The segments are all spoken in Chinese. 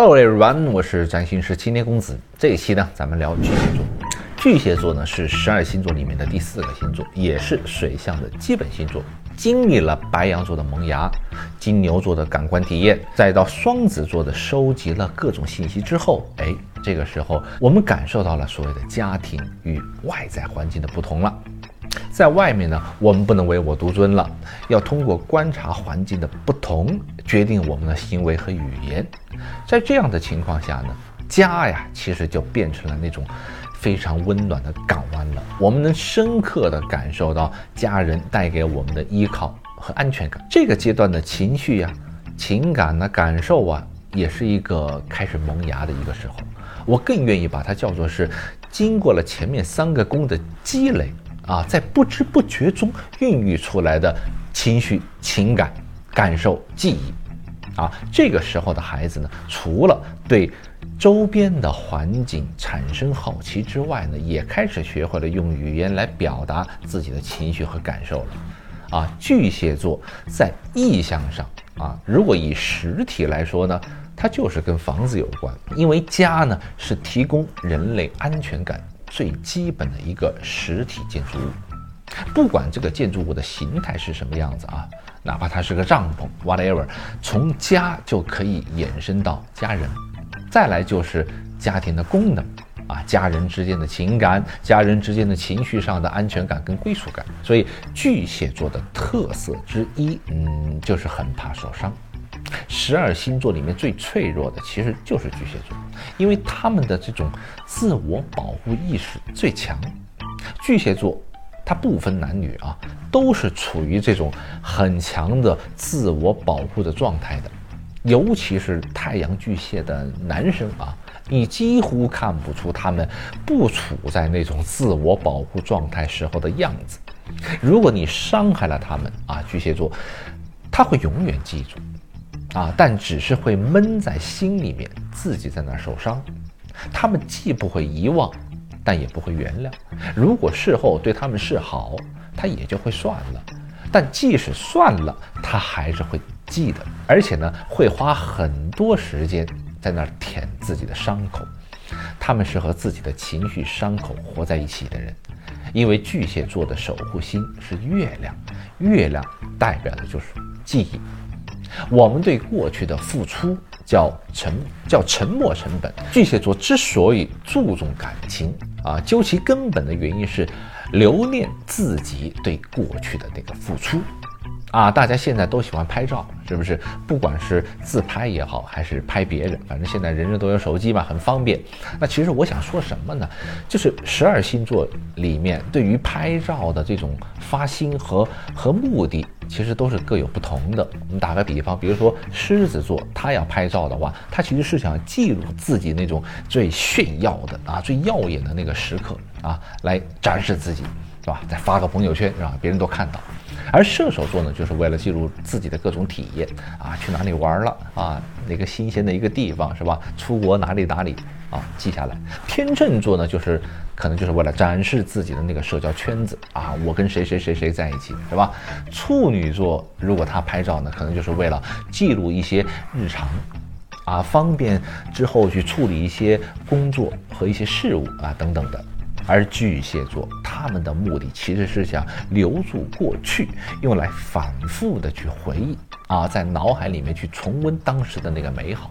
Hello everyone，我是占星师青年公子。这一期呢，咱们聊巨蟹座。巨蟹座呢是十二星座里面的第四个星座，也是水象的基本星座。经历了白羊座的萌芽、金牛座的感官体验，再到双子座的收集了各种信息之后，哎，这个时候我们感受到了所谓的家庭与外在环境的不同了。在外面呢，我们不能唯我独尊了，要通过观察环境的不同，决定我们的行为和语言。在这样的情况下呢，家呀，其实就变成了那种非常温暖的港湾了。我们能深刻的感受到家人带给我们的依靠和安全感。这个阶段的情绪呀、情感呢、感受啊，也是一个开始萌芽的一个时候。我更愿意把它叫做是经过了前面三个宫的积累。啊，在不知不觉中孕育出来的情绪、情感、感受、记忆，啊，这个时候的孩子呢，除了对周边的环境产生好奇之外呢，也开始学会了用语言来表达自己的情绪和感受了。啊，巨蟹座在意象上啊，如果以实体来说呢，它就是跟房子有关，因为家呢是提供人类安全感。最基本的一个实体建筑物，不管这个建筑物的形态是什么样子啊，哪怕它是个帐篷，whatever，从家就可以衍生到家人，再来就是家庭的功能啊，家人之间的情感，家人之间的情绪上的安全感跟归属感。所以巨蟹座的特色之一，嗯，就是很怕受伤。十二星座里面最脆弱的其实就是巨蟹座，因为他们的这种自我保护意识最强。巨蟹座，它不分男女啊，都是处于这种很强的自我保护的状态的。尤其是太阳巨蟹的男生啊，你几乎看不出他们不处在那种自我保护状态时候的样子。如果你伤害了他们啊，巨蟹座，他会永远记住。啊，但只是会闷在心里面，自己在那儿受伤。他们既不会遗忘，但也不会原谅。如果事后对他们示好，他也就会算了。但即使算了，他还是会记得，而且呢，会花很多时间在那儿舔自己的伤口。他们是和自己的情绪伤口活在一起的人，因为巨蟹座的守护星是月亮，月亮代表的就是记忆。我们对过去的付出叫沉，叫沉没成本。巨蟹座之所以注重感情啊，究其根本的原因是留恋自己对过去的那个付出。啊，大家现在都喜欢拍照，是不是？不管是自拍也好，还是拍别人，反正现在人人都有手机嘛，很方便。那其实我想说什么呢？就是十二星座里面对于拍照的这种发心和和目的，其实都是各有不同的。我们打个比方，比如说狮子座，他要拍照的话，他其实是想记录自己那种最炫耀的啊、最耀眼的那个时刻啊，来展示自己，是吧？再发个朋友圈，让别人都看到。而射手座呢，就是为了记录自己的各种体验啊，去哪里玩了啊，哪个新鲜的一个地方是吧？出国哪里哪里啊，记下来。天秤座呢，就是可能就是为了展示自己的那个社交圈子啊，我跟谁谁谁谁在一起是吧？处女座如果他拍照呢，可能就是为了记录一些日常啊，方便之后去处理一些工作和一些事务啊等等的。而巨蟹座，他们的目的其实是想留住过去，用来反复的去回忆啊，在脑海里面去重温当时的那个美好。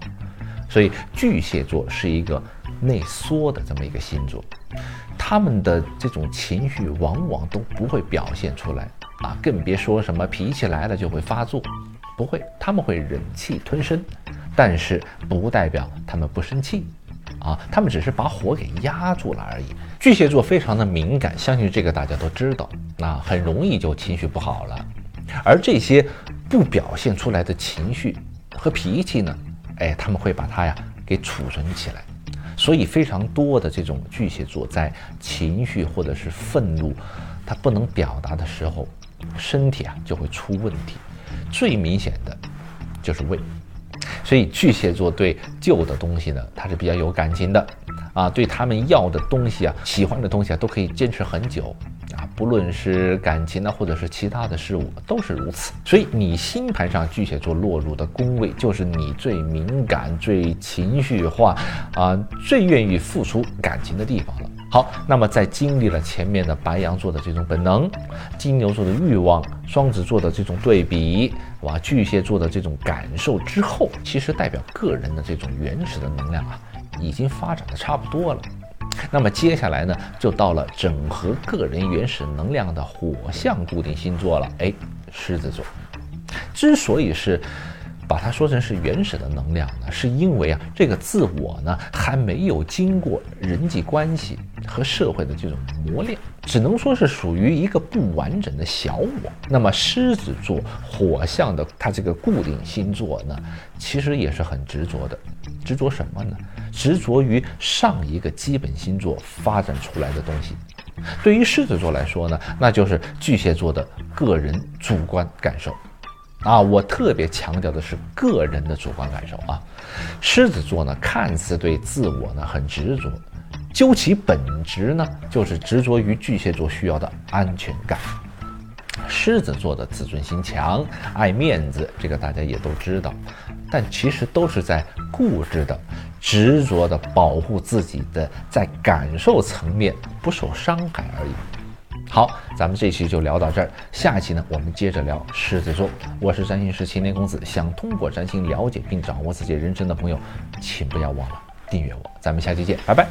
所以巨蟹座是一个内缩的这么一个星座，他们的这种情绪往往都不会表现出来啊，更别说什么脾气来了就会发作，不会，他们会忍气吞声，但是不代表他们不生气。啊，他们只是把火给压住了而已。巨蟹座非常的敏感，相信这个大家都知道，那很容易就情绪不好了。而这些不表现出来的情绪和脾气呢，哎，他们会把它呀给储存起来。所以非常多的这种巨蟹座在情绪或者是愤怒，他不能表达的时候，身体啊就会出问题。最明显的就是胃。所以巨蟹座对旧的东西呢，它是比较有感情的，啊，对他们要的东西啊，喜欢的东西啊，都可以坚持很久，不论是感情呢，或者是其他的事物，都是如此。所以你星盘上巨蟹座落入的宫位，就是你最敏感、最情绪化，啊，最愿意付出感情的地方了。好，那么在经历了前面的白羊座的这种本能，金牛座的欲望，双子座的这种对比，哇，巨蟹座的这种感受之后，其实代表个人的这种原始的能量啊，已经发展的差不多了。那么接下来呢，就到了整合个人原始能量的火象固定星座了。哎，狮子座，之所以是。把它说成是原始的能量呢，是因为啊，这个自我呢还没有经过人际关系和社会的这种磨练，只能说是属于一个不完整的小我。那么狮子座火象的它这个固定星座呢，其实也是很执着的，执着什么呢？执着于上一个基本星座发展出来的东西。对于狮子座来说呢，那就是巨蟹座的个人主观感受。啊，我特别强调的是个人的主观感受啊。狮子座呢，看似对自我呢很执着，究其本质呢，就是执着于巨蟹座需要的安全感。狮子座的自尊心强，爱面子，这个大家也都知道，但其实都是在固执的、执着的保护自己的，在感受层面不受伤害而已。好，咱们这期就聊到这儿。下期呢，我们接着聊狮子座。我是占星师青年公子，想通过占星了解并掌握自己人生的朋友，请不要忘了订阅我。咱们下期见，拜拜。